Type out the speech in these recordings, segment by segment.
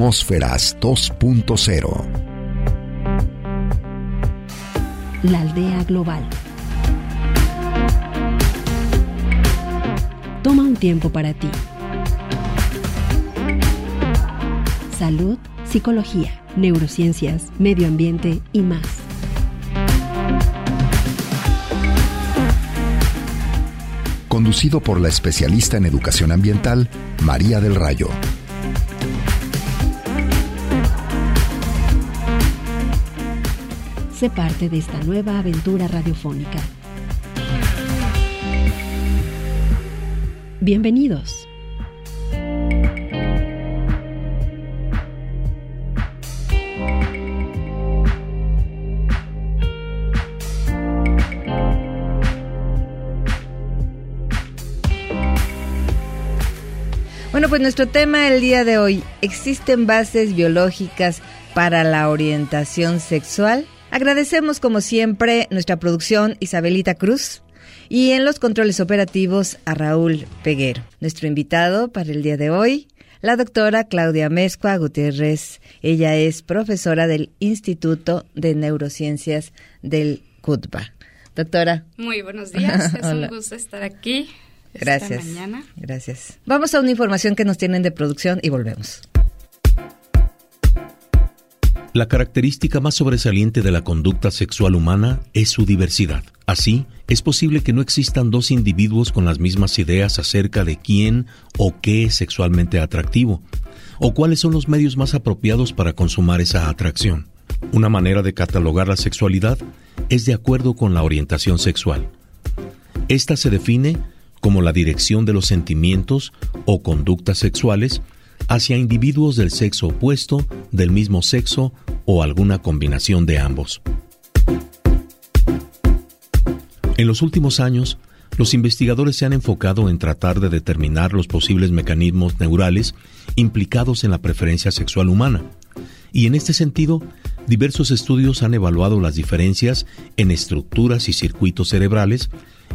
Atmósferas 2.0. La aldea global. Toma un tiempo para ti. Salud, psicología, neurociencias, medio ambiente y más. Conducido por la especialista en educación ambiental, María del Rayo. Sé parte de esta nueva aventura radiofónica. Bienvenidos. Bueno, pues nuestro tema el día de hoy, ¿existen bases biológicas para la orientación sexual? Agradecemos como siempre nuestra producción Isabelita Cruz y en los controles operativos a Raúl Peguero. Nuestro invitado para el día de hoy, la doctora Claudia Mezcua Gutiérrez. Ella es profesora del Instituto de Neurociencias del CUTBA. Doctora. Muy buenos días, es un gusto estar aquí. Gracias. Gracias. Vamos a una información que nos tienen de producción y volvemos. La característica más sobresaliente de la conducta sexual humana es su diversidad. Así, es posible que no existan dos individuos con las mismas ideas acerca de quién o qué es sexualmente atractivo, o cuáles son los medios más apropiados para consumar esa atracción. Una manera de catalogar la sexualidad es de acuerdo con la orientación sexual. Esta se define como la dirección de los sentimientos o conductas sexuales hacia individuos del sexo opuesto, del mismo sexo o alguna combinación de ambos. En los últimos años, los investigadores se han enfocado en tratar de determinar los posibles mecanismos neurales implicados en la preferencia sexual humana, y en este sentido, diversos estudios han evaluado las diferencias en estructuras y circuitos cerebrales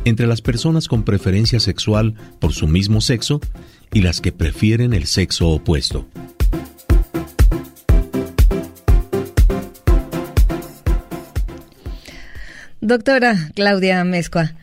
entre las personas con preferencia sexual por su mismo sexo y las que prefieren el sexo opuesto. Doctora Claudia Mezcua,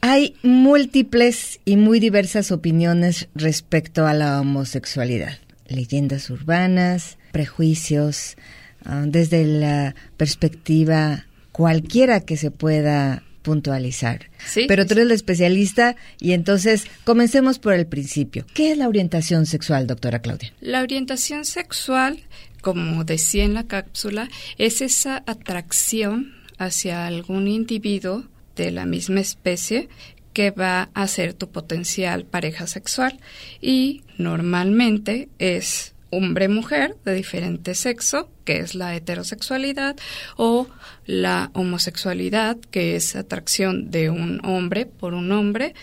hay múltiples y muy diversas opiniones respecto a la homosexualidad. Leyendas urbanas, prejuicios, ah, desde la perspectiva cualquiera que se pueda puntualizar. Pero tú eres la especialista y entonces comencemos por el principio. ¿Qué es la orientación sexual, doctora Claudia? La orientación sexual, como decía en la cápsula, es esa atracción hacia algún individuo de la misma especie que va a ser tu potencial pareja sexual y normalmente es hombre-mujer de diferente sexo, que es la heterosexualidad, o la homosexualidad, que es atracción de un hombre por un hombre,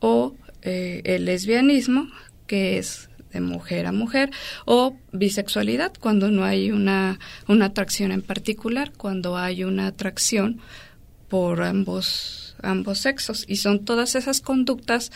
o eh, el lesbianismo, que es de mujer a mujer, o bisexualidad, cuando no hay una, una atracción en particular, cuando hay una atracción por ambos, ambos sexos. Y son todas esas conductas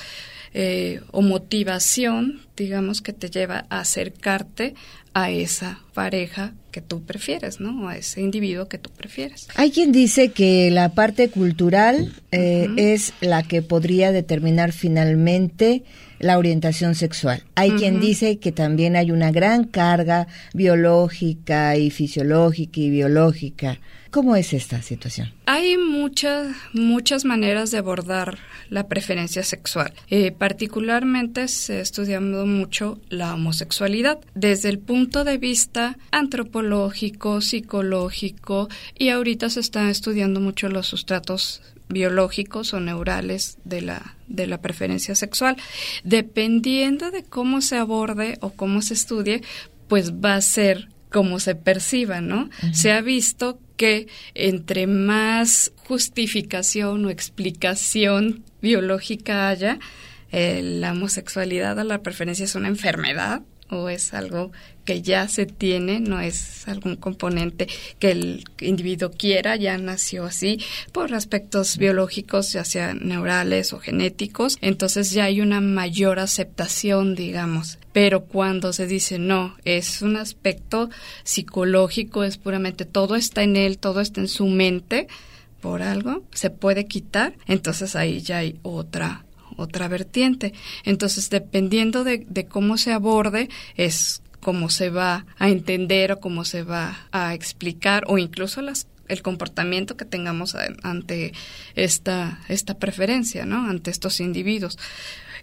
eh, o motivación, digamos, que te lleva a acercarte a esa pareja que tú prefieres, ¿no? A ese individuo que tú prefieres. Hay quien dice que la parte cultural eh, es la que podría determinar finalmente la orientación sexual. Hay quien dice que también hay una gran carga biológica y fisiológica y biológica ¿Cómo es esta situación? Hay muchas, muchas maneras de abordar la preferencia sexual. Eh, particularmente se ha estudiado mucho la homosexualidad desde el punto de vista antropológico, psicológico y ahorita se están estudiando mucho los sustratos biológicos o neurales de la, de la preferencia sexual. Dependiendo de cómo se aborde o cómo se estudie, pues va a ser como se perciba, ¿no? Se ha visto que entre más justificación o explicación biológica haya, eh, la homosexualidad o la preferencia es una enfermedad o es algo que ya se tiene, no es algún componente que el individuo quiera, ya nació así por aspectos biológicos, ya sean neurales o genéticos, entonces ya hay una mayor aceptación, digamos. Pero cuando se dice no, es un aspecto psicológico, es puramente todo está en él, todo está en su mente, por algo, se puede quitar, entonces ahí ya hay otra otra vertiente. Entonces, dependiendo de, de cómo se aborde, es cómo se va a entender o cómo se va a explicar o incluso las el comportamiento que tengamos ante esta, esta preferencia, ¿no? Ante estos individuos.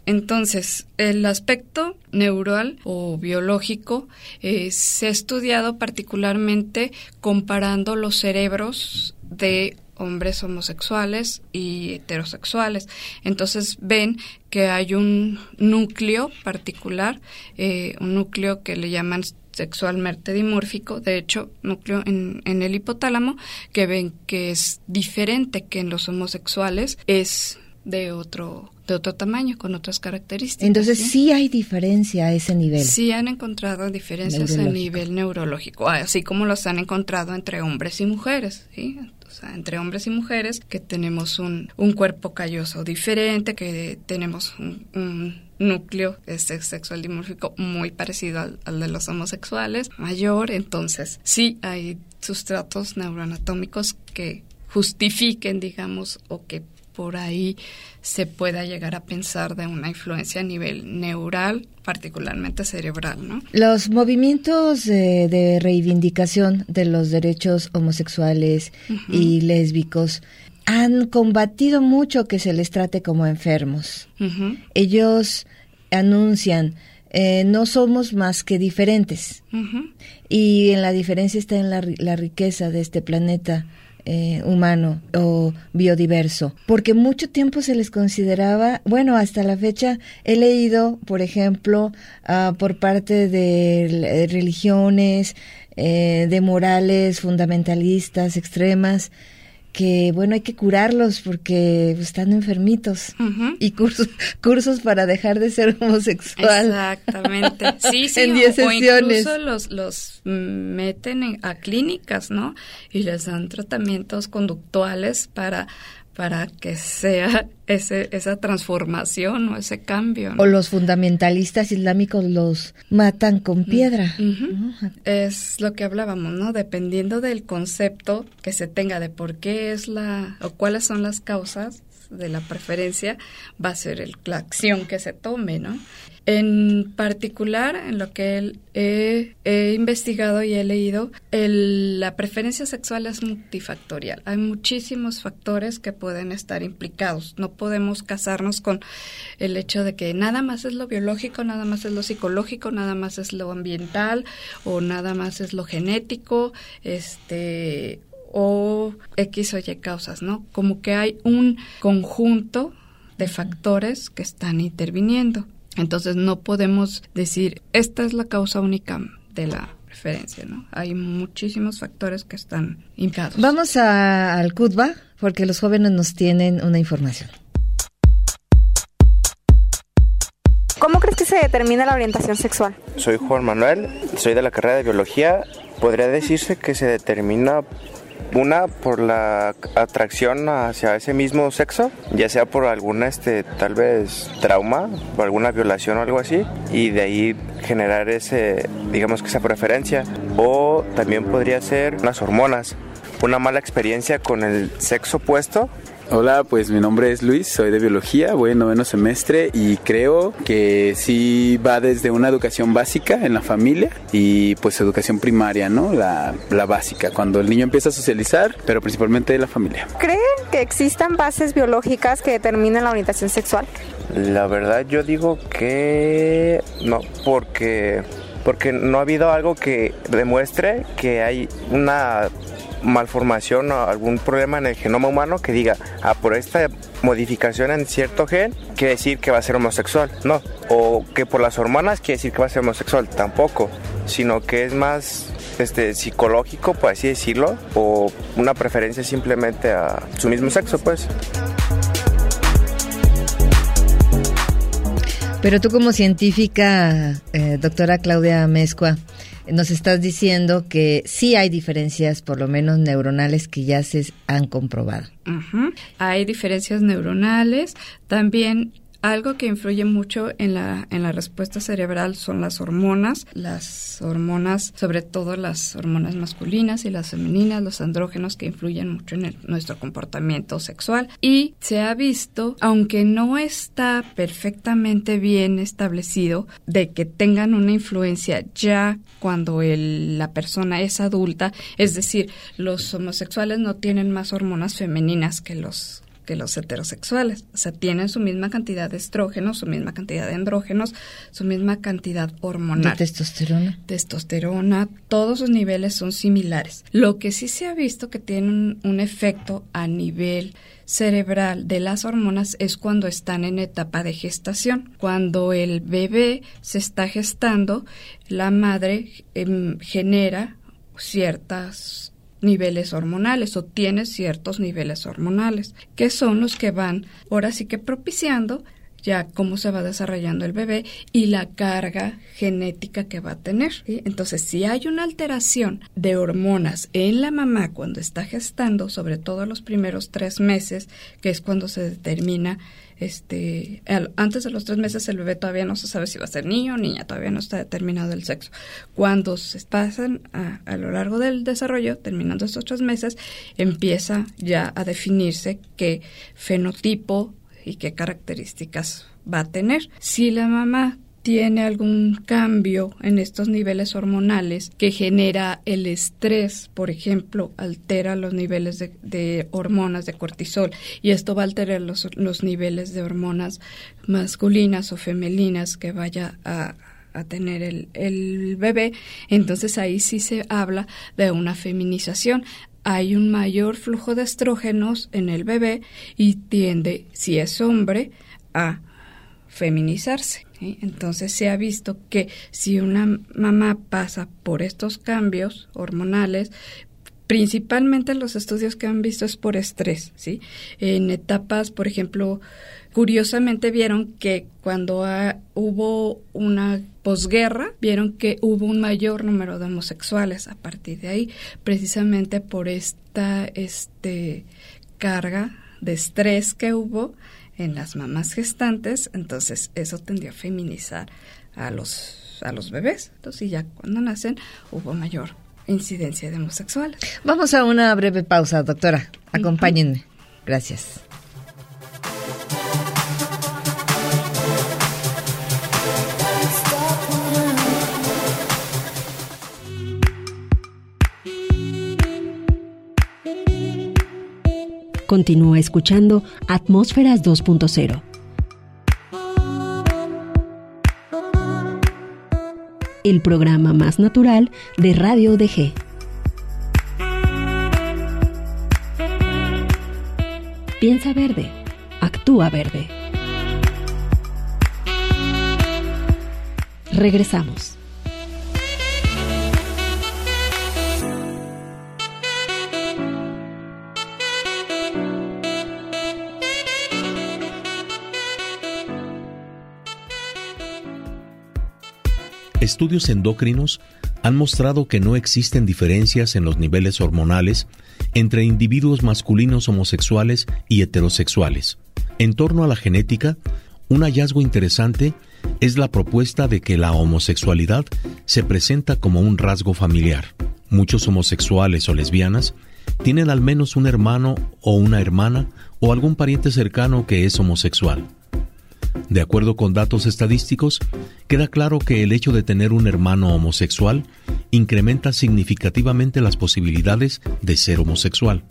Entonces, el aspecto neural o biológico eh, se ha estudiado particularmente comparando los cerebros de hombres homosexuales y heterosexuales. Entonces ven que hay un núcleo particular, eh, un núcleo que le llaman sexualmente dimórfico, de hecho, núcleo en, en el hipotálamo, que ven que es diferente que en los homosexuales, es de otro de otro tamaño, con otras características. Entonces ¿sí? hay diferencia a ese nivel. Sí han encontrado diferencias a nivel neurológico, así como los han encontrado entre hombres y mujeres, ¿sí? O sea, entre hombres y mujeres, que tenemos un, un cuerpo calloso diferente, que tenemos un, núcleo este, sexual dimórfico muy parecido al, al, de los homosexuales, mayor, entonces sí hay sustratos neuroanatómicos que justifiquen, digamos, o que por ahí se pueda llegar a pensar de una influencia a nivel neural, particularmente cerebral. ¿no? Los movimientos de reivindicación de los derechos homosexuales y lésbicos han combatido mucho que se les trate como enfermos. Ellos anuncian eh, no somos más que diferentes. Y en la diferencia está en la, la riqueza de este planeta eh, humano o biodiverso, porque mucho tiempo se les consideraba, bueno, hasta la fecha he leído, por ejemplo, uh, por parte de religiones, eh, de morales fundamentalistas extremas, que bueno hay que curarlos porque están enfermitos. Y cursos cursos para dejar de ser homosexual. Exactamente. Sí sí en o, sesiones. incluso los los meten a clínicas no y les dan tratamientos conductuales para para que sea ese, esa transformación o ese cambio. O los fundamentalistas islámicos los matan con piedra. Es lo que hablábamos, ¿no? Dependiendo del concepto que se tenga de por qué es la o cuáles son las causas de la preferencia, va a ser el, la acción que se tome, ¿no? En particular, en lo que he, he investigado y he leído, el, la preferencia sexual es multifactorial. Hay muchísimos factores que pueden estar implicados. No podemos casarnos con el hecho de que nada más es lo biológico, nada más es lo psicológico, nada más es lo ambiental o nada más es lo genético, este o X o Y causas, ¿no? Como que hay un conjunto de factores que están interviniendo. Entonces no podemos decir, esta es la causa única de la preferencia, ¿no? Hay muchísimos factores que están implicados. Vamos a, al CUTBA, porque los jóvenes nos tienen una información. ¿Cómo crees que se determina la orientación sexual? Soy Juan Manuel, soy de la carrera de biología. Podría decirse que se determina una por la atracción hacia ese mismo sexo, ya sea por alguna, este, tal vez trauma, por alguna violación o algo así, y de ahí generar ese, digamos que esa preferencia. O también podría ser unas hormonas, una mala experiencia con el sexo opuesto Hola, pues mi nombre es Luis, soy de biología, voy en noveno semestre y creo que sí va desde una educación básica en la familia y pues educación primaria, ¿no? La, la básica, cuando el niño empieza a socializar, pero principalmente de la familia. ¿Creen que existan bases biológicas que determinen la orientación sexual? La verdad yo digo que no, porque porque no ha habido algo que demuestre que hay una malformación o algún problema en el genoma humano que diga, ah, por esta modificación en cierto gen quiere decir que va a ser homosexual. No. O que por las hormonas quiere decir que va a ser homosexual. Tampoco. Sino que es más este, psicológico, por así decirlo, o una preferencia simplemente a su mismo sexo, pues. Pero tú como científica, eh, doctora Claudia Mezcua, nos estás diciendo que sí hay diferencias, por lo menos neuronales, que ya se han comprobado. Hay diferencias neuronales. También algo que influye mucho en la, en la respuesta cerebral son las hormonas, las hormonas, sobre todo las hormonas masculinas y las femeninas, los andrógenos que influyen mucho en nuestro comportamiento sexual. Y se ha visto, aunque no está perfectamente bien establecido, de que tengan una influencia ya cuando la persona es adulta, es decir, los homosexuales no tienen más hormonas femeninas que los que los heterosexuales. O sea, tienen su misma cantidad de estrógenos, su misma cantidad de andrógenos, su misma cantidad hormonal. ¿De testosterona? Testosterona, todos sus niveles son similares. Lo que sí se ha visto que tiene un, un efecto a nivel cerebral de las hormonas es cuando están en etapa de gestación. Cuando el bebé se está gestando, la madre em, genera ciertas niveles hormonales o tiene ciertos niveles hormonales, que son los que van ahora sí que propiciando ya cómo se va desarrollando el bebé y la carga genética que va a tener. Entonces, si hay una alteración de hormonas en la mamá cuando está gestando, sobre todo los primeros tres meses, que es cuando se determina este, antes de los tres meses el bebé todavía no se sabe si va a ser niño o niña, todavía no está determinado el sexo. Cuando se pasan a, a lo largo del desarrollo, terminando estos tres meses, empieza ya a definirse qué fenotipo y qué características va a tener. Si la mamá tiene algún cambio en estos niveles hormonales que genera el estrés, por ejemplo, altera los niveles de, hormonas de cortisol y esto va a alterar los, los, niveles de hormonas masculinas o femeninas que vaya a, tener el, el bebé, entonces ahí sí se habla de una feminización hay un mayor flujo de estrógenos en el bebé y tiende, si es hombre, a feminizarse. Entonces se ha visto que si una mamá pasa por estos cambios hormonales, principalmente los estudios que han visto es por estrés, ¿sí? En etapas, por ejemplo, curiosamente vieron que cuando hubo una posguerra, vieron que hubo un mayor número de homosexuales a partir de ahí, precisamente por esta este, carga de estrés que hubo en las mamás gestantes, entonces eso tendió a feminizar a los, a los bebés. Entonces ya cuando nacen hubo mayor incidencia de homosexuales. Vamos a una breve pausa, doctora. Acompáñenme. Gracias. Continúa escuchando Atmósferas 2.0. El programa más natural de Radio DG. Piensa verde, actúa verde. Regresamos. Estudios endocrinos han mostrado que no existen diferencias en los niveles hormonales entre individuos masculinos homosexuales y heterosexuales. En torno a la genética, un hallazgo interesante es la propuesta de que la homosexualidad se presenta como un rasgo familiar. Muchos homosexuales o lesbianas tienen al menos un hermano o una hermana o algún pariente cercano que es homosexual. De acuerdo con datos estadísticos, queda claro que el hecho de tener un hermano homosexual incrementa significativamente las posibilidades de ser homosexual.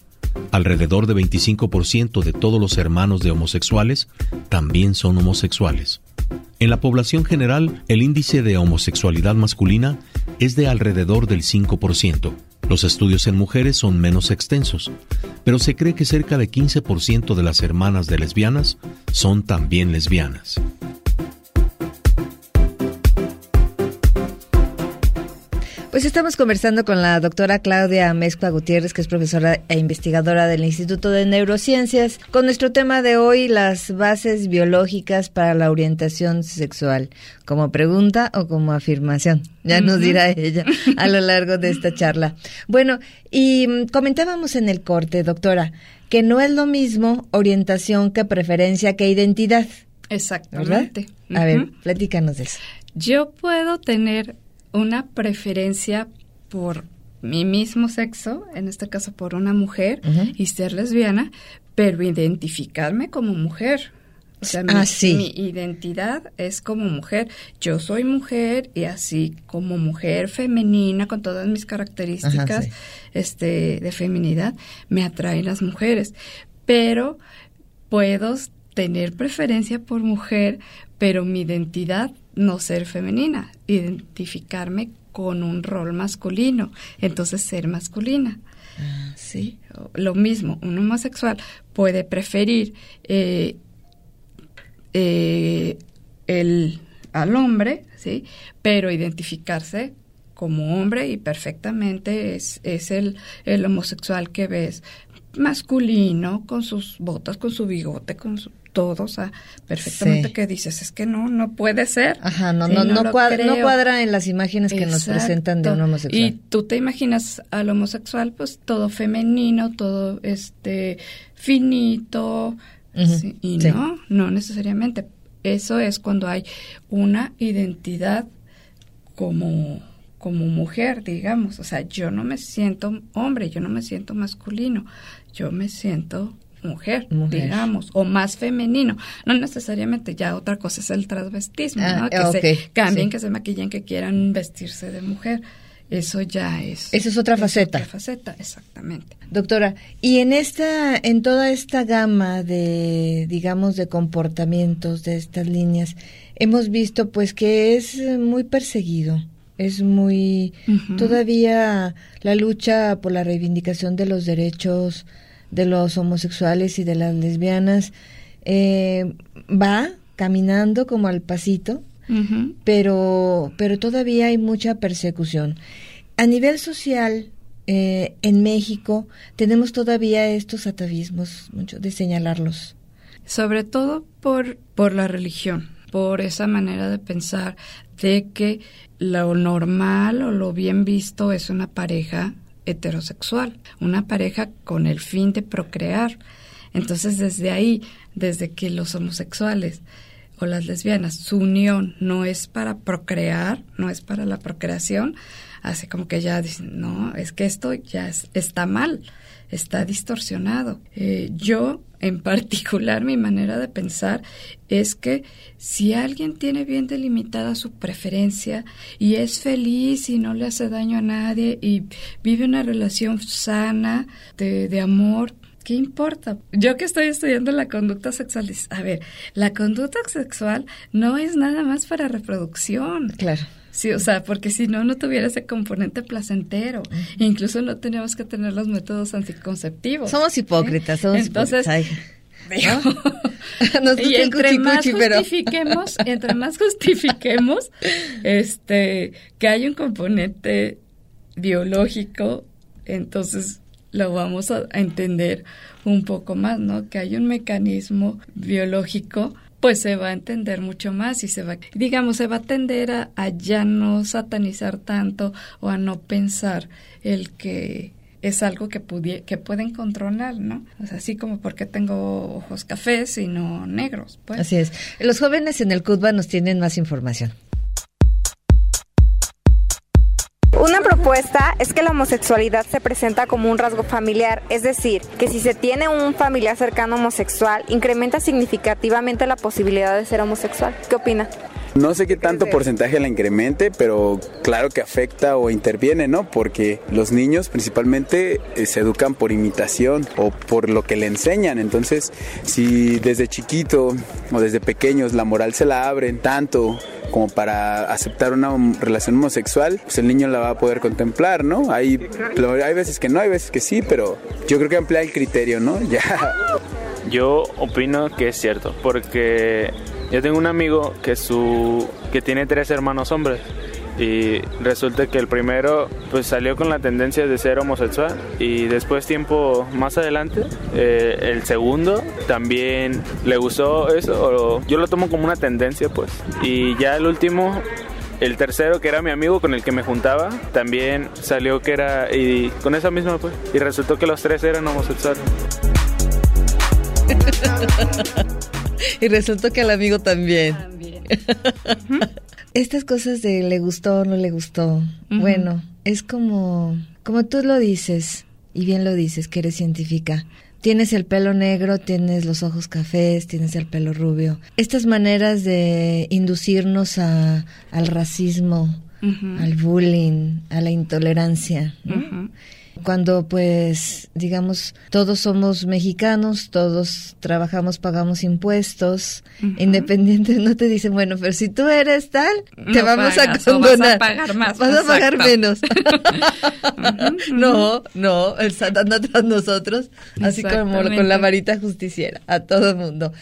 Alrededor de 25% de todos los hermanos de homosexuales también son homosexuales. En la población general, el índice de homosexualidad masculina es de alrededor del 5%. Los estudios en mujeres son menos extensos, pero se cree que cerca de 15% de las hermanas de lesbianas son también lesbianas. Pues estamos conversando con la doctora Claudia Mezcua Gutiérrez, que es profesora e investigadora del Instituto de Neurociencias, con nuestro tema de hoy, las bases biológicas para la orientación sexual, como pregunta o como afirmación. Ya nos dirá ella a lo largo de esta charla. Bueno, y mm, comentábamos en el corte, doctora, que no es lo mismo orientación que preferencia que identidad. Exactamente. A ver, platícanos de eso. Yo puedo tener una preferencia por mi mismo sexo, en este caso por una mujer, y ser lesbiana, pero identificarme como mujer. O sea, mi, Ah, sí. mi identidad es como mujer. Yo soy mujer y así como mujer femenina, con todas mis características Ajá, sí. este, de feminidad, me atraen las mujeres. Pero puedo tener preferencia por mujer, pero mi identidad no ser femenina, identificarme con un rol masculino, entonces ser masculina. Ah, sí. Lo mismo, un homosexual puede preferir eh, eh, el, al hombre, ¿sí? pero identificarse como hombre y perfectamente es, es el, el homosexual que ves masculino, con sus botas, con su bigote, con su, todo, o sea, perfectamente Sí. que dices, es que no, no puede ser. Ajá, no, Sí, no, no, cuadra, no cuadra en las imágenes que nos presentan de un homosexual. Y tú te imaginas al homosexual, pues todo femenino, todo este finito, sí, y no, no necesariamente. Eso es cuando hay una identidad como como mujer, digamos, o sea, yo no me siento hombre, yo no me siento masculino, yo me siento mujer, Mujer. digamos, o más femenino. No necesariamente, ya otra cosa es el transvestismo, Ah, ¿no? Que se cambien, sí. que se maquillen, que quieran vestirse de mujer. Eso ya es. Esa es otra faceta. otra faceta, exactamente. Doctora, y en esta, en toda esta gama de, digamos, de comportamientos de estas líneas, hemos visto pues que es muy perseguido, es muy, todavía la lucha por la reivindicación de los derechos de los homosexuales y de las lesbianas eh, va caminando como al pasito, pero, pero todavía hay mucha persecución. A nivel social, eh, en México, tenemos todavía estos atavismos, mucho de señalarlos. Sobre todo por, por la religión, por esa manera de pensar de que lo normal o lo bien visto es una pareja heterosexual, una pareja con el fin de procrear. Entonces desde ahí, desde que los homosexuales o las lesbianas, su unión no es para procrear, no es para la procreación, hace como que ya dicen, no, es que esto ya es- está mal, está distorsionado. Eh, yo, en particular, mi manera de pensar es que si alguien tiene bien delimitada su preferencia y es feliz y no le hace daño a nadie y vive una relación sana de, de amor, ¿Qué importa? Yo que estoy estudiando la conducta sexual, a ver, la conducta sexual no es nada más para reproducción. Claro. Sí, o sea, porque si no, no tuviera ese componente placentero. Incluso no teníamos que tener los métodos anticonceptivos. Somos hipócritas, ¿sí? somos Entonces, hipócritas. Nos y entre más pero- justifiquemos, entre más justifiquemos, este, que hay un componente biológico, entonces lo vamos a entender un poco más, ¿no? Que hay un mecanismo biológico, pues se va a entender mucho más y se va, digamos, se va a tender a, a ya no satanizar tanto o a no pensar el que es algo que, pudie- que pueden controlar, ¿no? O sea, así como porque tengo ojos cafés y no negros, pues. Así es. Los jóvenes en el CUTBA nos tienen más información. Una propuesta es que la homosexualidad se presenta como un rasgo familiar, es decir, que si se tiene un familiar cercano homosexual, incrementa significativamente la posibilidad de ser homosexual. ¿Qué opina? No sé qué tanto porcentaje la incremente, pero claro que afecta o interviene, ¿no? Porque los niños principalmente eh, se educan por imitación o por lo que le enseñan. Entonces, si desde chiquito o desde pequeños la moral se la abren tanto como para aceptar una relación homosexual, pues el niño la va a poder contemplar, ¿no? Hay, hay veces que no, hay veces que sí, pero yo creo que amplía el criterio, ¿no? Ya. Yo opino que es cierto, porque yo tengo un amigo que su que tiene tres hermanos hombres y resulta que el primero pues salió con la tendencia de ser homosexual y después tiempo más adelante eh, el segundo también le gustó eso, yo lo tomo como una tendencia pues y ya el último el tercero, que era mi amigo con el que me juntaba, también salió que era. Y con esa misma, pues. Y resultó que los tres eran homosexuales. y resultó que al amigo también. También. Estas cosas de le gustó o no le gustó. Bueno, es como. Como tú lo dices, y bien lo dices, que eres científica tienes el pelo negro, tienes los ojos cafés, tienes el pelo rubio. Estas maneras de inducirnos a, al racismo, al bullying, a la intolerancia. Cuando pues, digamos, todos somos mexicanos, todos trabajamos, pagamos impuestos, independientes no te dicen, bueno, pero si tú eres tal, te vamos a condonar. Vas a pagar más. Vas a pagar menos. no, no, el SAT anda tras nosotros, así como con la varita justiciera, a todo el mundo.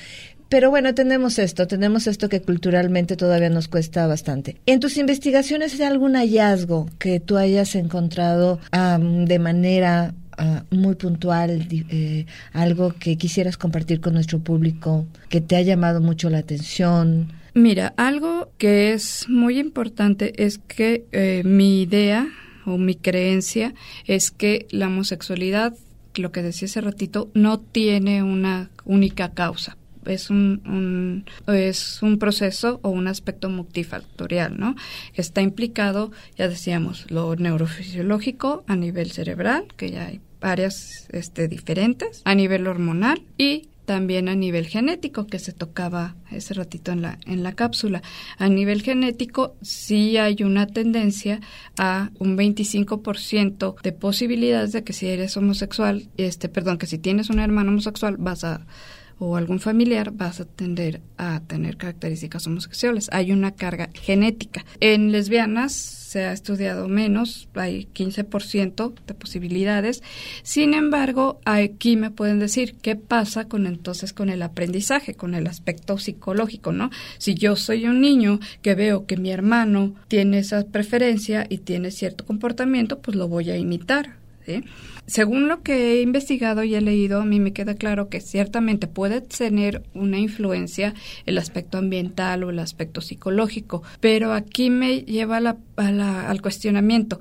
Pero bueno, tenemos esto, tenemos esto que culturalmente todavía nos cuesta bastante. ¿En tus investigaciones hay algún hallazgo que tú hayas encontrado de manera ah, muy puntual, eh, algo que quisieras compartir con nuestro público, que te ha llamado mucho la atención? Mira, algo que es muy importante es que eh, mi idea o mi creencia es que la homosexualidad, lo que decía hace ratito, no tiene una única causa es un, es un proceso o un aspecto multifactorial, ¿no? Está implicado, ya decíamos, lo neurofisiológico a nivel cerebral, que ya hay áreas este, diferentes, a nivel hormonal y también a nivel genético que se tocaba ese ratito en la en la cápsula. A nivel genético sí hay una tendencia a un 25% de posibilidades de que si eres homosexual, este perdón, que si tienes un hermano homosexual vas a o algún familiar, vas a tender a tener características homosexuales. Hay una carga genética. En lesbianas se ha estudiado menos, hay 15% de posibilidades. Sin embargo, aquí me pueden decir qué pasa con entonces con el aprendizaje, con el aspecto psicológico, ¿no? Si yo soy un niño que veo que mi hermano tiene esa preferencia y tiene cierto comportamiento, pues lo voy a imitar. Según lo que he investigado y he leído, a mí me queda claro que ciertamente puede tener una influencia el aspecto ambiental o el aspecto psicológico, pero aquí me lleva al cuestionamiento.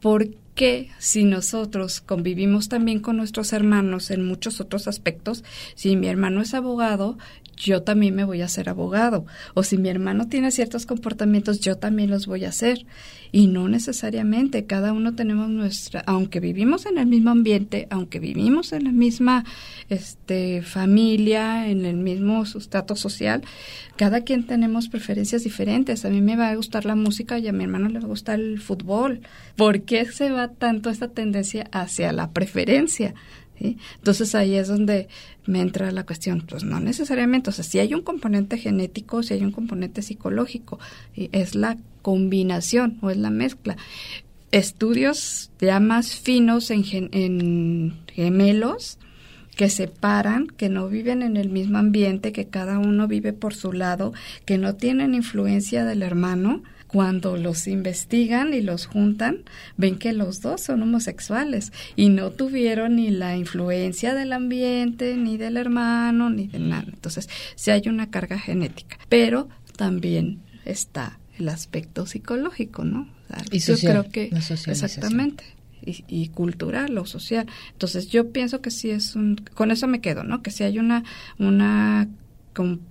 ¿Por qué si nosotros convivimos también con nuestros hermanos en muchos otros aspectos, si mi hermano es abogado, yo también me voy a hacer abogado. O si mi hermano tiene ciertos comportamientos, yo también los voy a hacer. Y no necesariamente, cada uno tenemos nuestra, aunque vivimos en el mismo ambiente, aunque vivimos en la misma este, familia, en el mismo sustrato social, cada quien tenemos preferencias diferentes. A mí me va a gustar la música y a mi hermano le va a gustar el fútbol. ¿Por qué se va tanto esta tendencia hacia la preferencia? Entonces ahí es donde me entra la cuestión, pues no necesariamente, o sea, si hay un componente genético, si hay un componente psicológico, es la combinación o es la mezcla. Estudios ya más finos en, en gemelos que separan, que no viven en el mismo ambiente, que cada uno vive por su lado, que no tienen influencia del hermano, cuando los investigan y los juntan, ven que los dos son homosexuales y no tuvieron ni la influencia del ambiente, ni del hermano, ni de nada. Entonces, sí hay una carga genética, pero también está el aspecto psicológico, ¿no? y social, yo creo que exactamente y, y, cultural o social. Entonces, yo pienso que sí es un con eso me quedo, ¿no? Que sí hay una una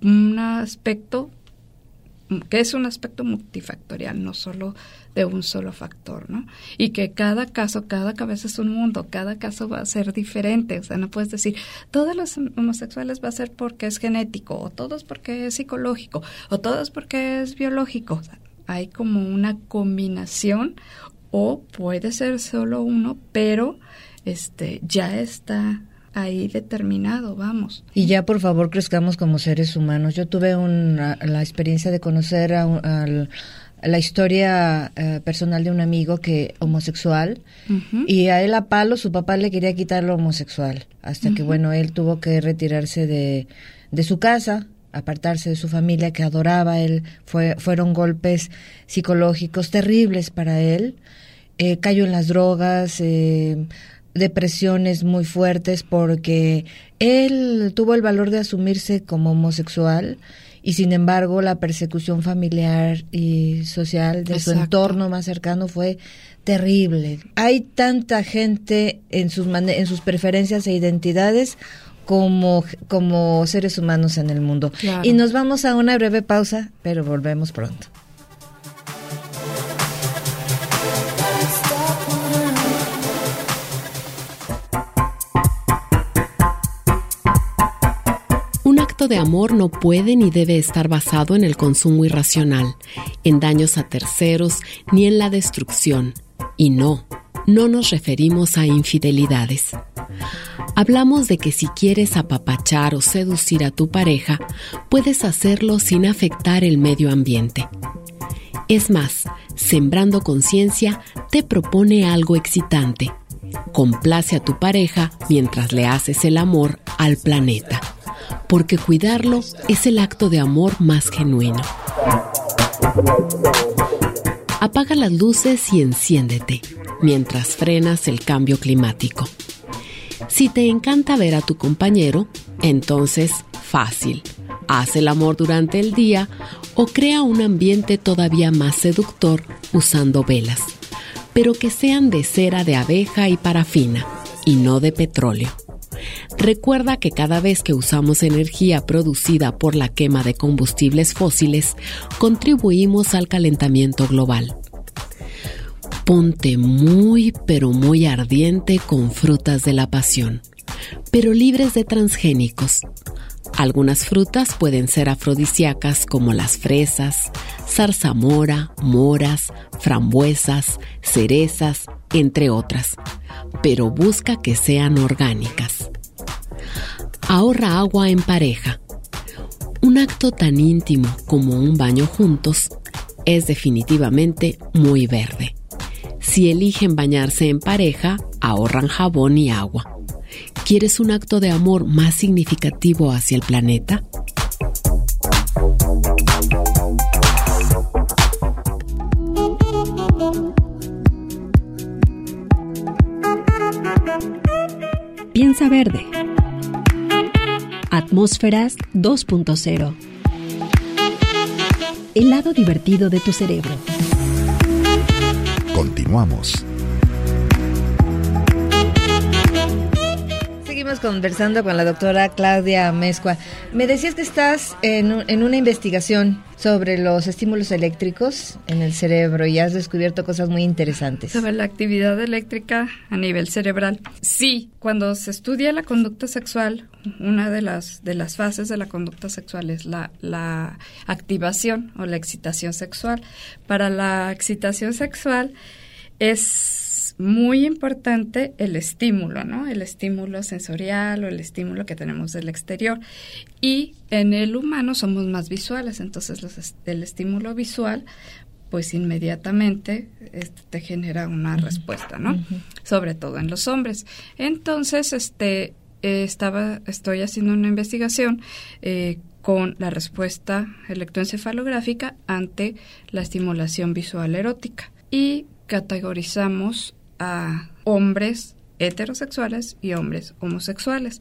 un aspecto que es un aspecto multifactorial, no solo de un solo factor, ¿no? Y que cada caso, cada cabeza es un mundo, cada caso va a ser diferente, o sea, no puedes decir, todos los homosexuales va a ser porque es genético, o todos porque es psicológico, o todos porque es biológico, hay como una combinación, o puede ser solo uno, pero este ya está ahí determinado, vamos. Y ya por favor crezcamos como seres humanos. Yo tuve una, la experiencia de conocer a, la historia eh, personal de un amigo que homosexual y a él a palo su papá le quería quitar lo homosexual hasta que bueno él tuvo que retirarse de, de su casa apartarse de su familia que adoraba él, fue, fueron golpes psicológicos terribles para él. Eh, cayó en las drogas, eh, depresiones muy fuertes porque él tuvo el valor de asumirse como homosexual y sin embargo la persecución familiar y social de su entorno más cercano fue terrible. Hay tanta gente en sus, en sus preferencias e identidades como, como seres humanos en el mundo. Y nos vamos a una breve pausa, pero volvemos pronto. De amor no puede ni debe estar basado en el consumo irracional, en daños a terceros ni en la destrucción. Y no, no nos referimos a infidelidades. Hablamos de que si quieres apapachar o seducir a tu pareja, puedes hacerlo sin afectar el medio ambiente. Es más, Sembrando Conciencia te propone algo excitante. Complace a tu pareja mientras le haces el amor al planeta, porque cuidarlo es el acto de amor más genuino. Apaga las luces y enciéndete mientras frenas el cambio climático. Si te encanta ver a tu compañero, entonces fácil. Haz el amor durante el día o crea un ambiente todavía más seductor usando velas, pero que sean de cera de abeja y parafina y no de petróleo. Recuerda que cada vez que usamos energía producida por la quema de combustibles fósiles, contribuimos al calentamiento global. Ponte muy pero muy ardiente con frutas de la pasión, pero libres de transgénicos. Algunas frutas pueden ser afrodisíacas como las fresas, zarzamora, moras, frambuesas, cerezas, entre otras, pero busca que sean orgánicas. Ahorra agua en pareja. Un acto tan íntimo como un baño juntos es definitivamente muy verde. Si eligen bañarse en pareja, ahorran jabón y agua. ¿Quieres un acto de amor más significativo hacia el planeta? Piensa verde. Atmósferas 2.0. El lado divertido de tu cerebro. Continuamos. Conversando con la doctora Claudia Mezcua. Me decías que estás en, en, una investigación sobre los estímulos eléctricos en el cerebro y has descubierto cosas muy interesantes. Sobre la actividad eléctrica a nivel cerebral. Sí, cuando se estudia la conducta sexual, una de las, de las fases de la conducta sexual es la activación o la excitación sexual. Para la excitación sexual es muy importante el estímulo, ¿no? El estímulo sensorial o el estímulo que tenemos del exterior. Y en el humano somos más visuales, entonces los, el estímulo visual pues inmediatamente este, te genera una respuesta, ¿no? Sobre todo en los hombres. Entonces, este, estaba, estoy haciendo una investigación eh, con la respuesta electroencefalográfica ante la estimulación visual erótica y categorizamos a hombres heterosexuales y hombres homosexuales.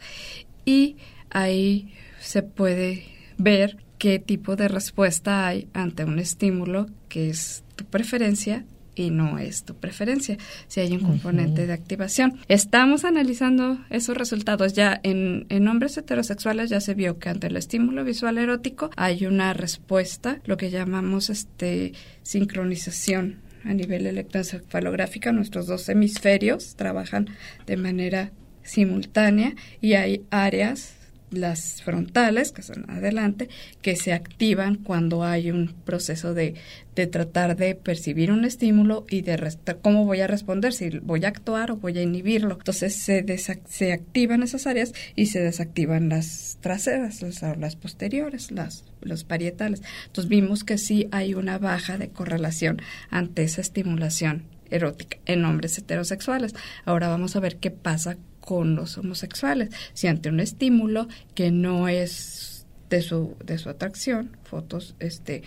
Y ahí se puede ver qué tipo de respuesta hay ante un estímulo que es tu preferencia y no es tu preferencia, si hay un componente de activación. Estamos analizando esos resultados ya en, en hombres heterosexuales, ya se vio que ante el estímulo visual erótico hay una respuesta, lo que llamamos este sincronización a nivel electroencefalográfico, nuestros dos hemisferios trabajan de manera simultánea y hay áreas las frontales, que son adelante, que se activan cuando hay un proceso de, de tratar de percibir un estímulo y de cómo voy a responder, si voy a actuar o voy a inhibirlo. Entonces se, se activan esas áreas y se desactivan las traseras, las, las posteriores, las, los parietales. Entonces vimos que sí hay una baja de correlación ante esa estimulación erótica en hombres heterosexuales. Ahora vamos a ver qué pasa con los homosexuales. Si ante un estímulo que no es de su, de su atracción, fotos, este,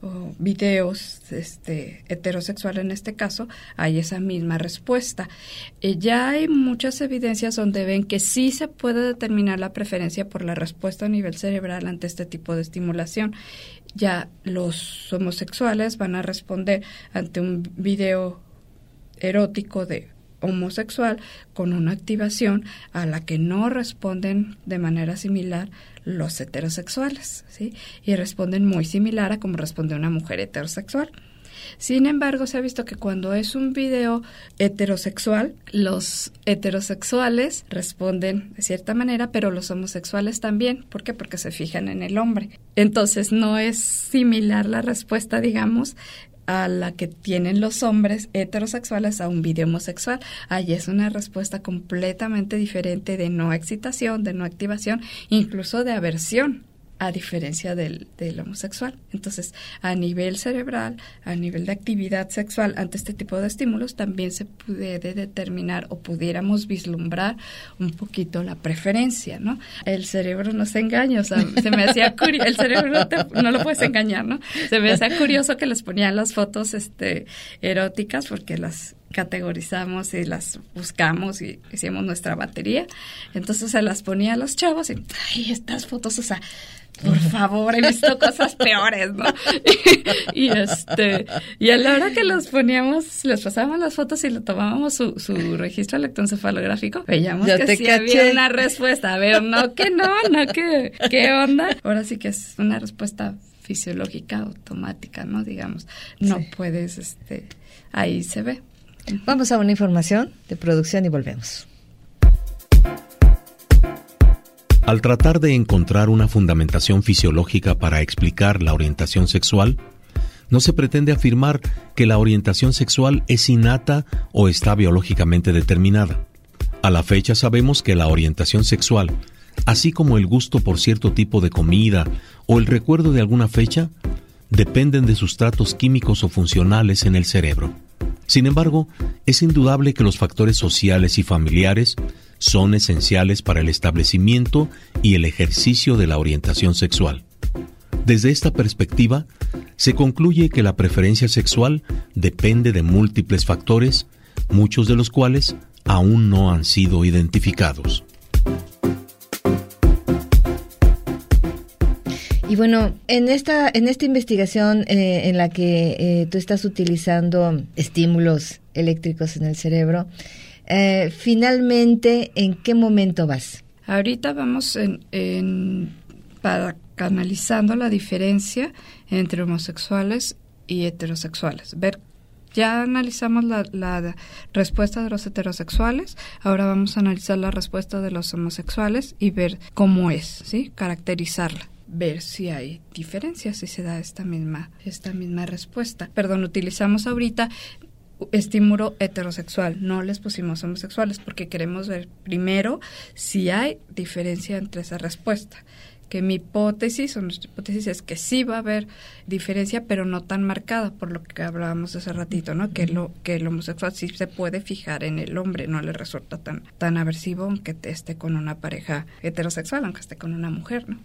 o videos este, heterosexual en este caso, hay esa misma respuesta. Eh, ya hay muchas evidencias donde ven que sí se puede determinar la preferencia por la respuesta a nivel cerebral ante este tipo de estimulación. Ya los homosexuales van a responder ante un video erótico de homosexual con una activación a la que no responden de manera similar los heterosexuales, ¿sí? Y responden muy similar a como responde una mujer heterosexual. Sin embargo, se ha visto que cuando es un video heterosexual, los heterosexuales responden de cierta manera, pero los homosexuales también. ¿Por qué? Porque se fijan en el hombre. Entonces, no es similar la respuesta, digamos, a la que tienen los hombres heterosexuales a un video homosexual. Ahí es una respuesta completamente diferente de no excitación, de no activación, incluso de aversión a diferencia del, del, homosexual. Entonces, a nivel cerebral, a nivel de actividad sexual ante este tipo de estímulos, también se puede determinar o pudiéramos vislumbrar un poquito la preferencia, ¿no? El cerebro no se engaña, o sea, se me hacía curioso, el cerebro no, no, lo puedes engañar, ¿no? Se me hacía curioso que les ponían las fotos este, eróticas porque las categorizamos y las buscamos y hicimos nuestra batería. Entonces se las ponía a los chavos y, ay, estas fotos, o sea, por favor, he visto cosas peores, ¿no? y, este, y a la hora que los poníamos, les pasábamos las fotos y le tomábamos su, su registro electroencefalográfico, veíamos que sí había una respuesta. A ver, no que no, no que, ¿qué onda? Ahora sí que es una respuesta fisiológica automática, ¿no? Digamos, no puedes, este, ahí se ve. Vamos a una información de producción y volvemos. Al tratar de encontrar una fundamentación fisiológica para explicar la orientación sexual, no se pretende afirmar que la orientación sexual es innata o está biológicamente determinada. A la fecha sabemos que la orientación sexual, así como el gusto por cierto tipo de comida o el recuerdo de alguna fecha, dependen de sustratos químicos o funcionales en el cerebro. Sin embargo, es indudable que los factores sociales y familiares son esenciales para el establecimiento y el ejercicio de la orientación sexual. Desde esta perspectiva, se concluye que la preferencia sexual depende de múltiples factores, muchos de los cuales aún no han sido identificados. Y bueno, en esta, en esta investigación eh, en la que eh, tú estás utilizando estímulos eléctricos en el cerebro, eh, finalmente, ¿en qué momento vas? Ahorita vamos para canalizando la diferencia entre homosexuales y heterosexuales. Ver, ya analizamos la, la respuesta de los heterosexuales, ahora vamos a analizar la respuesta de los homosexuales y ver cómo es, ¿sí? Caracterizarla ver si hay diferencias, si se da esta misma, esta misma respuesta. Perdón, utilizamos ahorita estímulo heterosexual, no les pusimos homosexuales porque queremos ver primero si hay diferencia entre esa respuesta que mi hipótesis o nuestra hipótesis es que sí va a haber diferencia, pero no tan marcada, por lo que hablábamos hace ratito, ¿no? Que lo que el homosexual sí se puede fijar en el hombre, no le resulta tan tan aversivo aunque esté con una pareja heterosexual, aunque esté con una mujer, ¿no?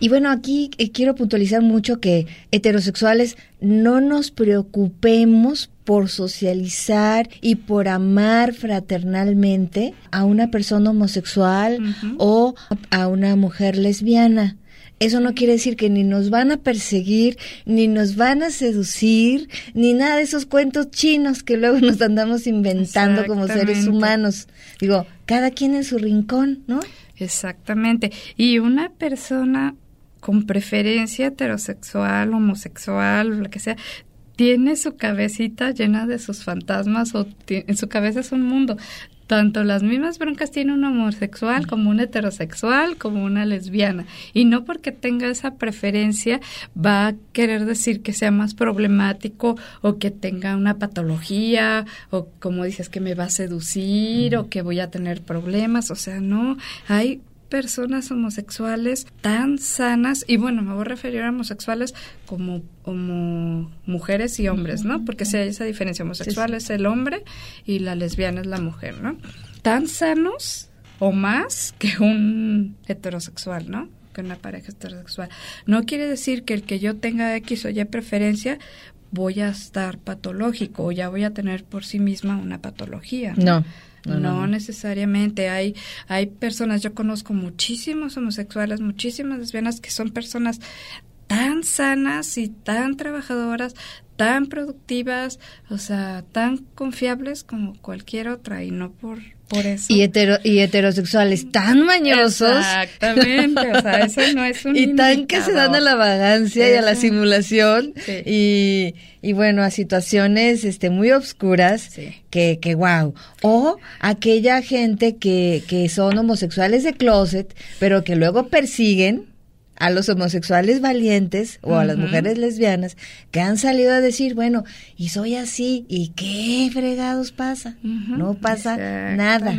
Y bueno, aquí eh, quiero puntualizar mucho que heterosexuales no nos preocupemos por socializar y por amar fraternalmente a una persona homosexual o a una mujer lesbiana. Eso no quiere decir que ni nos van a perseguir, ni nos van a seducir, ni nada de esos cuentos chinos que luego nos andamos inventando como seres humanos. Digo, cada quien en su rincón, ¿no? Exactamente. Y una persona con preferencia heterosexual, homosexual, lo que sea, tiene su cabecita llena de sus fantasmas o en su cabeza es un mundo. Tanto las mismas broncas tiene un homosexual como un heterosexual como una lesbiana. Y no porque tenga esa preferencia va a querer decir que sea más problemático o que tenga una patología o como dices que me va a seducir o que voy a tener problemas. O sea, no, hay personas homosexuales tan sanas, y bueno, me voy a referir a homosexuales como, como mujeres y hombres, ¿no? Porque si hay esa diferencia, homosexual es el hombre y la lesbiana es la mujer, ¿no? Tan sanos o más que un heterosexual, ¿no? que una pareja heterosexual. No quiere decir que el que yo tenga X o Y preferencia voy a estar patológico o ya voy a tener por sí misma una patología. No. No, necesariamente. Hay, hay personas, yo conozco muchísimos homosexuales, muchísimas lesbianas que son personas tan sanas y tan trabajadoras, tan productivas, o sea, tan confiables como cualquier otra y no por por eso. Y, hetero, y heterosexuales tan mañosos. Exactamente, o sea, eso no es un Y tan que se dan a la vagancia y a la simulación y, y, bueno, a situaciones este muy obscuras que, que wow. O aquella gente que, que son homosexuales de closet, pero que luego persiguen a los homosexuales valientes o a las mujeres lesbianas que han salido a decir, bueno, y soy así, ¿y qué fregados pasa? No pasa nada.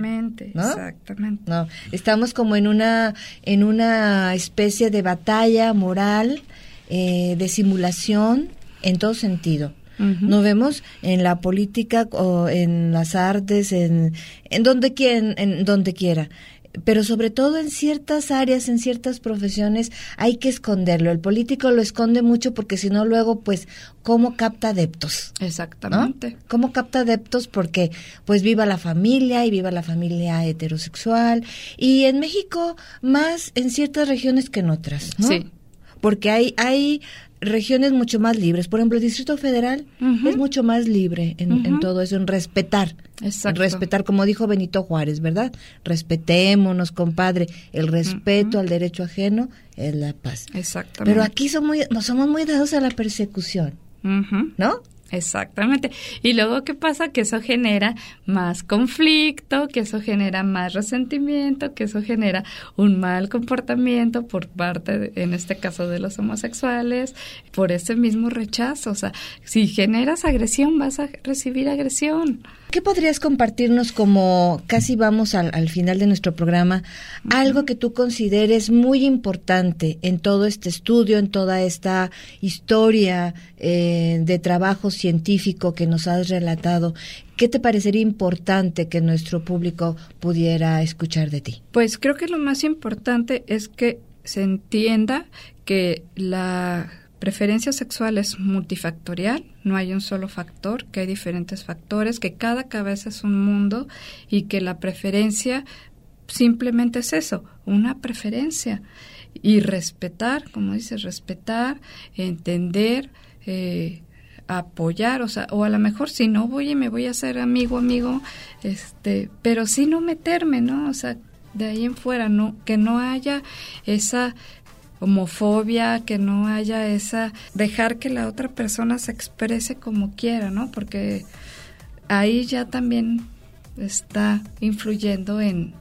¿no? Exactamente. No, estamos como en una, en una especie de batalla moral, eh, de simulación en todo sentido. Nos vemos en la política o en las artes, en, en donde quien, en donde quiera pero sobre todo en ciertas áreas, en ciertas profesiones, hay que esconderlo. El político lo esconde mucho porque si no, luego, pues, ¿cómo capta adeptos? Exactamente. ¿Cómo capta adeptos? Porque, pues, viva la familia y viva la familia heterosexual. Y en México, más en ciertas regiones que en otras, ¿no? Sí. Porque hay, hay regiones mucho más libres. Por ejemplo, el Distrito Federal es mucho más libre en, todo eso, en respetar. Exacto. respetar, como dijo Benito Juárez, ¿verdad? Respetémonos, compadre. El respeto al derecho ajeno es la paz. Exactamente. Pero aquí somos muy, somos muy dados a la persecución, ¿no? Exactamente. Y luego, ¿qué pasa? Que eso genera más conflicto, que eso genera más resentimiento, que eso genera un mal comportamiento por parte, en este caso, de los homosexuales, por ese mismo rechazo. O sea, si generas agresión, vas a recibir agresión. ¿Qué podrías compartirnos como casi vamos al, final de nuestro programa? Algo que tú consideres muy importante en todo este estudio, en toda esta historia eh, de trabajo científico que nos has relatado. ¿Qué te parecería importante que nuestro público pudiera escuchar de ti? Pues creo que lo más importante es que se entienda que la preferencia sexual es multifactorial, no hay un solo factor, que hay diferentes factores, que cada cabeza es un mundo y que la preferencia simplemente es eso, una preferencia. Y respetar, como dices, respetar, entender, eh, apoyar, o sea, o a lo mejor si no voy y me voy a hacer amigo, amigo, este, pero sí no meterme, ¿no? O sea, de ahí en fuera, no, que no haya esa homofobia, que no haya esa, dejar que la otra persona se exprese como quiera, ¿no? Porque ahí ya también está influyendo en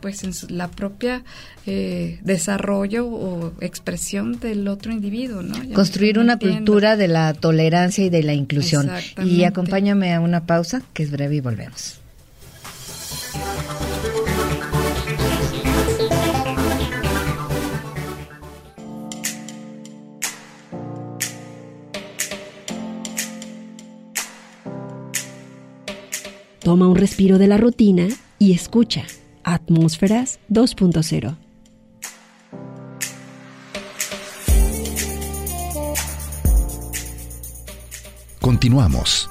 pues en la propia eh, desarrollo o expresión del otro individuo, ¿no? Construir una cultura de la tolerancia y de la inclusión. Y acompáñame a una pausa que es breve y volvemos. Toma un respiro de la rutina y escucha Atmósferas 2.0. Continuamos.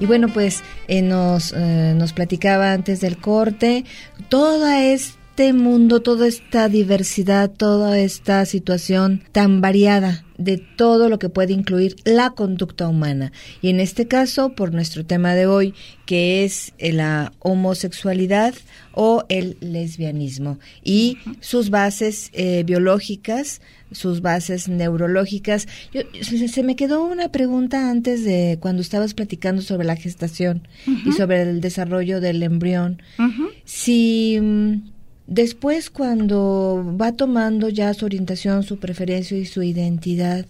Y bueno, pues eh, nos, eh, nos platicaba antes del corte toda este mundo, toda esta diversidad, toda esta situación tan variada de todo lo que puede incluir la conducta humana. Y en este caso, por nuestro tema de hoy, que es la homosexualidad o el lesbianismo y sus bases eh, biológicas, sus bases neurológicas. se, me quedó una pregunta antes de cuando estabas platicando sobre la gestación y sobre el desarrollo del embrión. Si mm, después cuando va tomando ya su orientación, su preferencia y su identidad,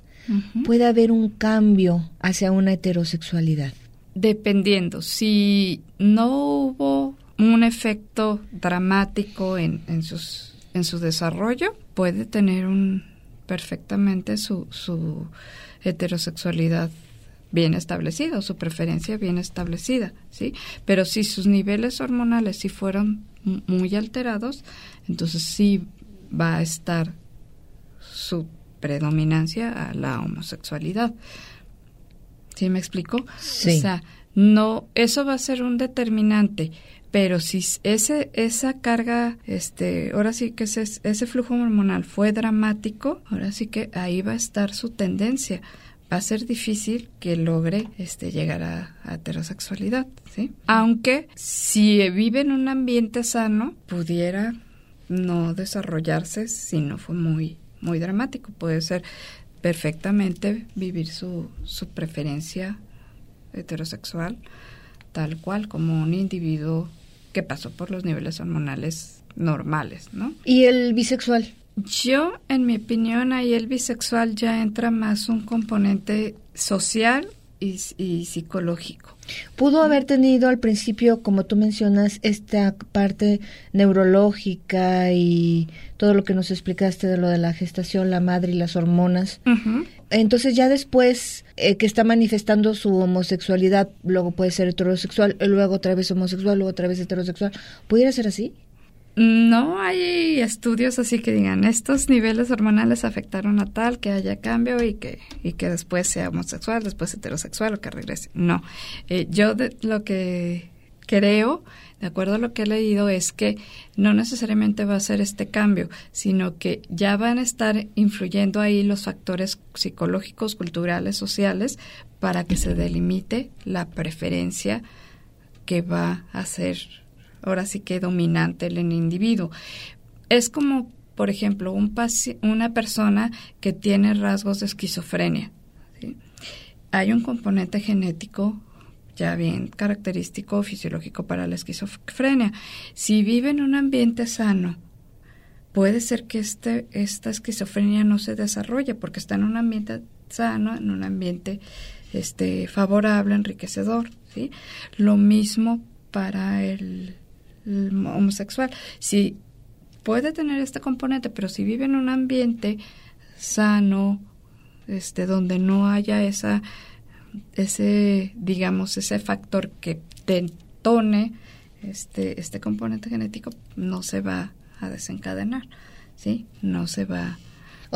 puede haber un cambio hacia una heterosexualidad. Dependiendo, si no hubo un efecto dramático en, en, sus, en su desarrollo, puede tener un perfectamente su, su heterosexualidad bien establecida o su preferencia bien establecida, ¿sí? Pero si sus niveles hormonales si fueron muy alterados, entonces sí va a estar su predominancia a la homosexualidad. ¿Sí me explico? Sí. O sea, no, eso va a ser un determinante, pero si ese esa carga, este, ahora sí que ese, ese flujo hormonal fue dramático, ahora sí que ahí va a estar su tendencia. Va a ser difícil que logre este llegar a, a heterosexualidad, ¿sí? Aunque si vive en un ambiente sano, pudiera no desarrollarse si no fue muy muy dramático. Puede ser perfectamente vivir su, su preferencia heterosexual tal cual como un individuo que pasó por los niveles hormonales normales, ¿no? ¿Y el bisexual? Yo, en mi opinión, ahí el bisexual ya entra más un componente social y, y psicológico. Pudo haber tenido al principio, como tú mencionas, esta parte neurológica y todo lo que nos explicaste de lo de la gestación, la madre y las hormonas. Entonces ya después eh, que está manifestando su homosexualidad, luego puede ser heterosexual, luego otra vez homosexual, luego otra vez heterosexual. ¿Pudiera ser así? No hay estudios así que digan estos niveles hormonales afectaron a tal que haya cambio y que y que después sea homosexual, después heterosexual o que regrese. No, Eh, yo lo que creo, de acuerdo a lo que he leído, es que no necesariamente va a ser este cambio, sino que ya van a estar influyendo ahí los factores psicológicos, culturales, sociales, para que se delimite la preferencia que va a ser ahora sí que dominante en el individuo. Es como, por ejemplo, un una persona que tiene rasgos de esquizofrenia. Hay un componente genético ya bien característico fisiológico para la esquizofrenia. Si vive en un ambiente sano, puede ser que este, esta esquizofrenia no se desarrolle porque está en un ambiente sano, en un ambiente este, favorable, enriquecedor. Lo mismo para el homosexual. Si puede tener este componente, pero si vive en un ambiente sano, este, donde no haya esa, ese, digamos, ese factor que detone este, este componente genético, no se va a desencadenar, ¿sí? No se va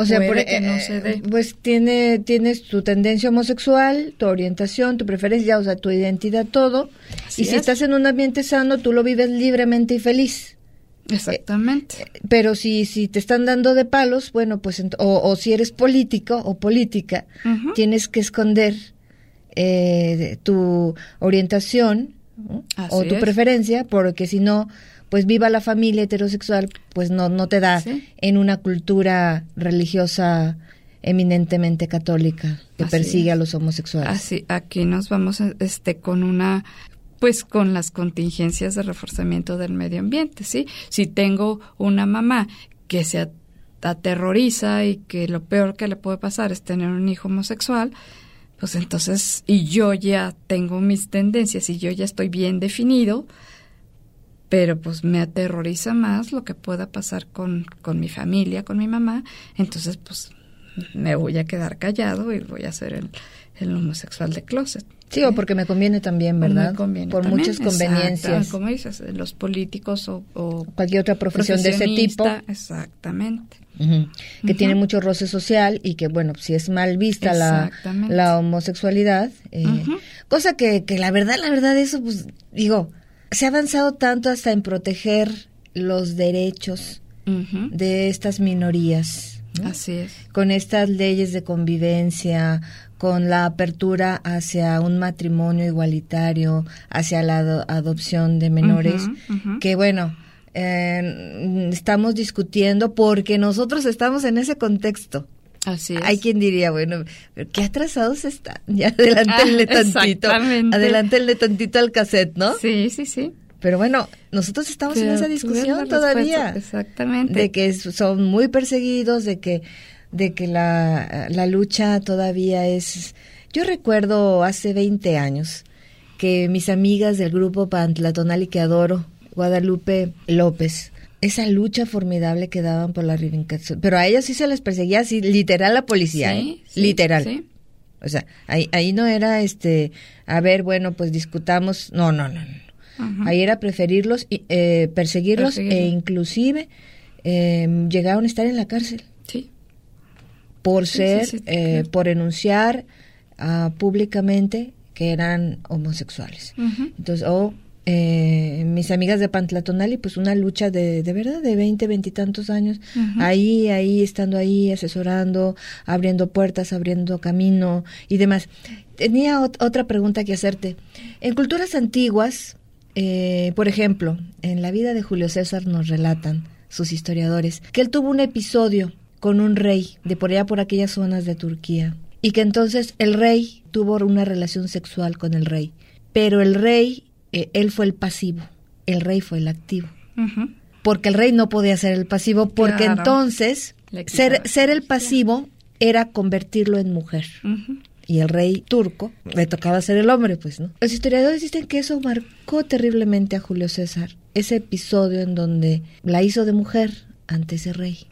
O sea, Puede por- que no eh, se dé. pues tiene, tienes tu tendencia homosexual, tu orientación, tu preferencia, o sea, tu identidad, todo. Así y si es. estás en un ambiente sano, tú lo vives libremente y feliz. Exactamente. Pero si, si te están dando de palos, bueno, pues, o, o si eres político o política, tienes que esconder eh, tu orientación o tu es. preferencia, porque si no, pues viva la familia heterosexual, pues no, no te da Sí. en una cultura religiosa eminentemente católica que Así persigue es. a los homosexuales. Así, aquí nos vamos este con una pues con las contingencias de reforzamiento del medio ambiente, ¿sí? Si tengo una mamá que se at- aterroriza y que lo peor que le puede pasar es tener un hijo homosexual, pues entonces, y yo ya tengo mis tendencias y yo ya estoy bien definido, pero pues me aterroriza más lo que pueda pasar con, con mi familia, con mi mamá, entonces pues me voy a quedar callado y voy a ser el, el homosexual de closet. Sí, o porque me conviene también, ¿verdad? Me conviene Por también, muchas conveniencias. como dices, los políticos o, o Cualquier otra profesión de ese tipo. Exactamente. Que tiene mucho roce social y que, bueno, si es mal vista la, la homosexualidad, eh, cosa que, que la verdad, la verdad, eso, pues, digo, se ha avanzado tanto hasta en proteger los derechos de estas minorías, ¿no? Así es. con estas leyes de convivencia, con la apertura hacia un matrimonio igualitario, hacia la ado- adopción de menores, que bueno, eh, estamos discutiendo porque nosotros estamos en ese contexto. Así es. Hay quien diría, bueno, pero qué atrasados están. Ya adelántenle Ah, tantito. exactamente. Adelántenle tantito al cassette, ¿no? Sí, sí, sí. Pero bueno, nosotros estamos en esa discusión todavía. Exactamente. De que son muy perseguidos, de que, de que la, la lucha todavía es... Yo recuerdo hace 20 años que mis amigas del grupo Pantlatonal y que adoro, Guadalupe López, esa lucha formidable que daban por la reivindicación. Pero a ellos sí se les perseguía así, literal la policía, ¿eh? literal. O sea, ahí, ahí no era este, a ver, bueno, pues discutamos. No, no, no. no. Ahí era preferirlos, eh, perseguirlos e inclusive eh, llegaron a estar en la cárcel. Sí. Por ser, eh, por enunciar uh, públicamente que eran homosexuales. Entonces, o eh, mis amigas de Pantlatonali, pues una lucha de, de verdad, de 20, veintitantos años, ahí, ahí, estando ahí, asesorando, abriendo puertas, abriendo camino y demás. Tenía otra pregunta que hacerte. En culturas antiguas, eh, por ejemplo, en la vida de Julio César nos relatan sus historiadores que él tuvo un episodio con un rey de por allá por aquellas zonas de Turquía y que entonces el rey tuvo una relación sexual con el rey, pero el rey eh, él fue el pasivo, el rey fue el activo. Porque el rey no podía ser el pasivo, porque entonces ser, ser el pasivo era convertirlo en mujer. Y el rey turco le tocaba ser el hombre, pues, ¿no? Los historiadores dicen que eso marcó terriblemente a Julio César, ese episodio en donde la hizo de mujer ante ese rey.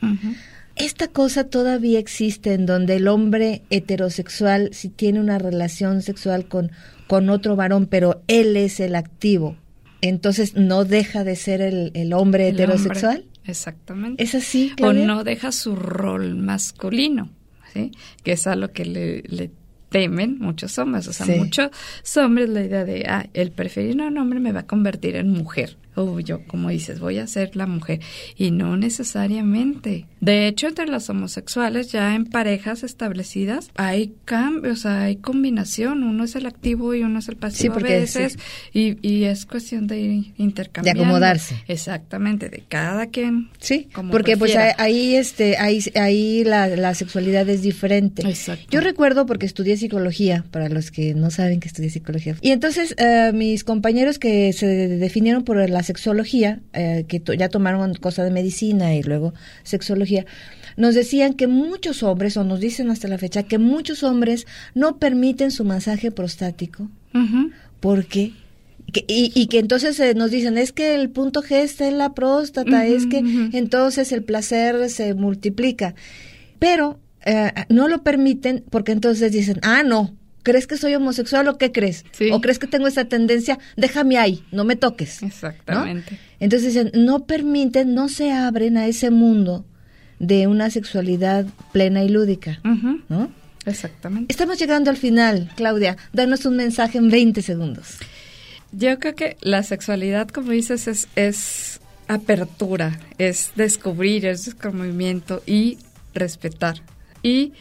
Esta cosa todavía existe en donde el hombre heterosexual, si tiene una relación sexual con con otro varón, pero él es el activo, entonces no deja de ser el, hombre heterosexual. exactamente. ¿Es así? O no deja su rol masculino, ¿sí? que es a lo que le, temen muchos hombres. O sea, muchos hombres la idea de, ah, el preferir a un hombre me va a convertir en mujer o yo, como dices, voy a ser la mujer. Y no necesariamente. De hecho, entre los homosexuales, ya en parejas establecidas, hay cambios, hay combinación. Uno es el activo y uno es el pasivo a veces. Y, y, es cuestión de intercambiar. De acomodarse. Exactamente, de cada quien. Sí, porque pues ahí, este, ahí, ahí la, la sexualidad es diferente. Exacto. Yo recuerdo porque estudié psicología, para los que no saben que estudié psicología. Y entonces eh, mis compañeros que se definieron por la sexología, eh, que ya tomaron cosa de medicina y luego sexología, nos decían que muchos hombres, o nos dicen hasta la fecha, que muchos hombres no permiten su masaje prostático porque y, que entonces eh, nos dicen, es que el punto G está en la próstata, es que entonces el placer se multiplica. Pero eh, no lo permiten porque entonces dicen, ah, no, ¿Crees que soy homosexual o qué crees? ¿O crees que tengo esa tendencia? Déjame ahí, no me toques. Exactamente. Entonces dicen, no permiten, no se abren a ese mundo de una sexualidad plena y lúdica. ¿no? Exactamente. Estamos llegando al final, Claudia. Danos un mensaje en 20 segundos. Yo creo que la sexualidad, como dices, es, es apertura, es descubrir, es descubrimiento y respetar. Y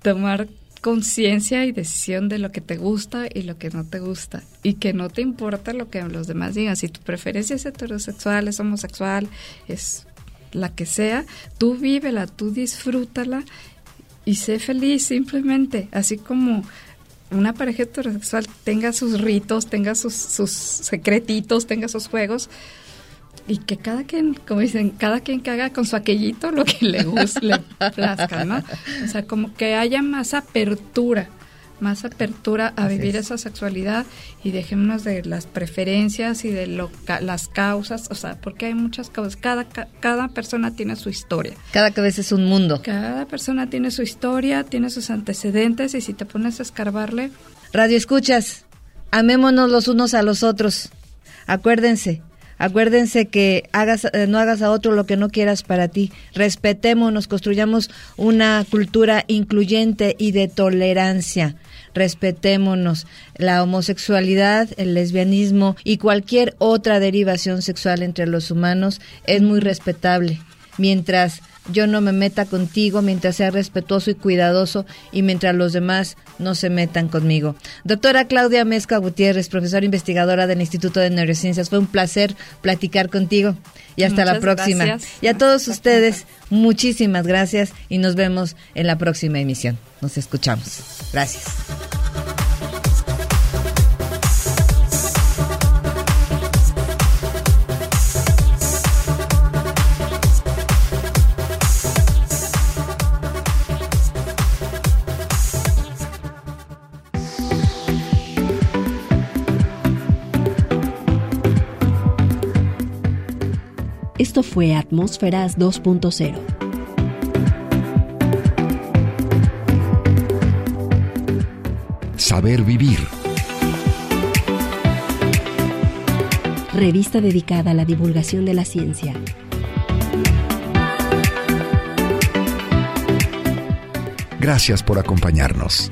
tomar conciencia y decisión de lo que te gusta y lo que no te gusta. Y que no te importa lo que los demás digan. Si tu preferencia es heterosexual, es homosexual, es la que sea, tú vívela, tú disfrútala y sé feliz simplemente. Así como una pareja heterosexual tenga sus ritos, tenga sus, sus secretitos, tenga sus juegos, y que cada quien, como dicen, cada quien que haga con su aquellito lo que le guste, le plazca, ¿no? O sea, como que haya más apertura, más apertura a vivir esa sexualidad y dejémonos de las preferencias y de lo, las causas, o sea, porque hay muchas causas, cada, cada persona tiene su historia. Cada cabeza es un mundo. Cada persona tiene su historia, tiene sus antecedentes y si te pones a escarbarle... Radio escuchas, amémonos los unos a los otros. Acuérdense, Acuérdense que hagas, eh, no hagas a otro lo que no quieras para ti. Respetémonos, construyamos una cultura incluyente y de tolerancia. Respetémonos. La homosexualidad, el lesbianismo y cualquier otra derivación sexual entre los humanos es muy respetable. Mientras yo no me meta contigo mientras sea respetuoso y cuidadoso y mientras los demás no se metan conmigo. Doctora Claudia Mezca Gutiérrez, profesora investigadora del Instituto de Neurociencias, fue un placer platicar contigo y hasta la próxima. Y a todos ustedes, muchísimas gracias y nos vemos en la próxima emisión. Nos escuchamos. Gracias. Esto fue Atmósferas 2.0. Saber vivir. Revista dedicada a la divulgación de la ciencia. Gracias por acompañarnos.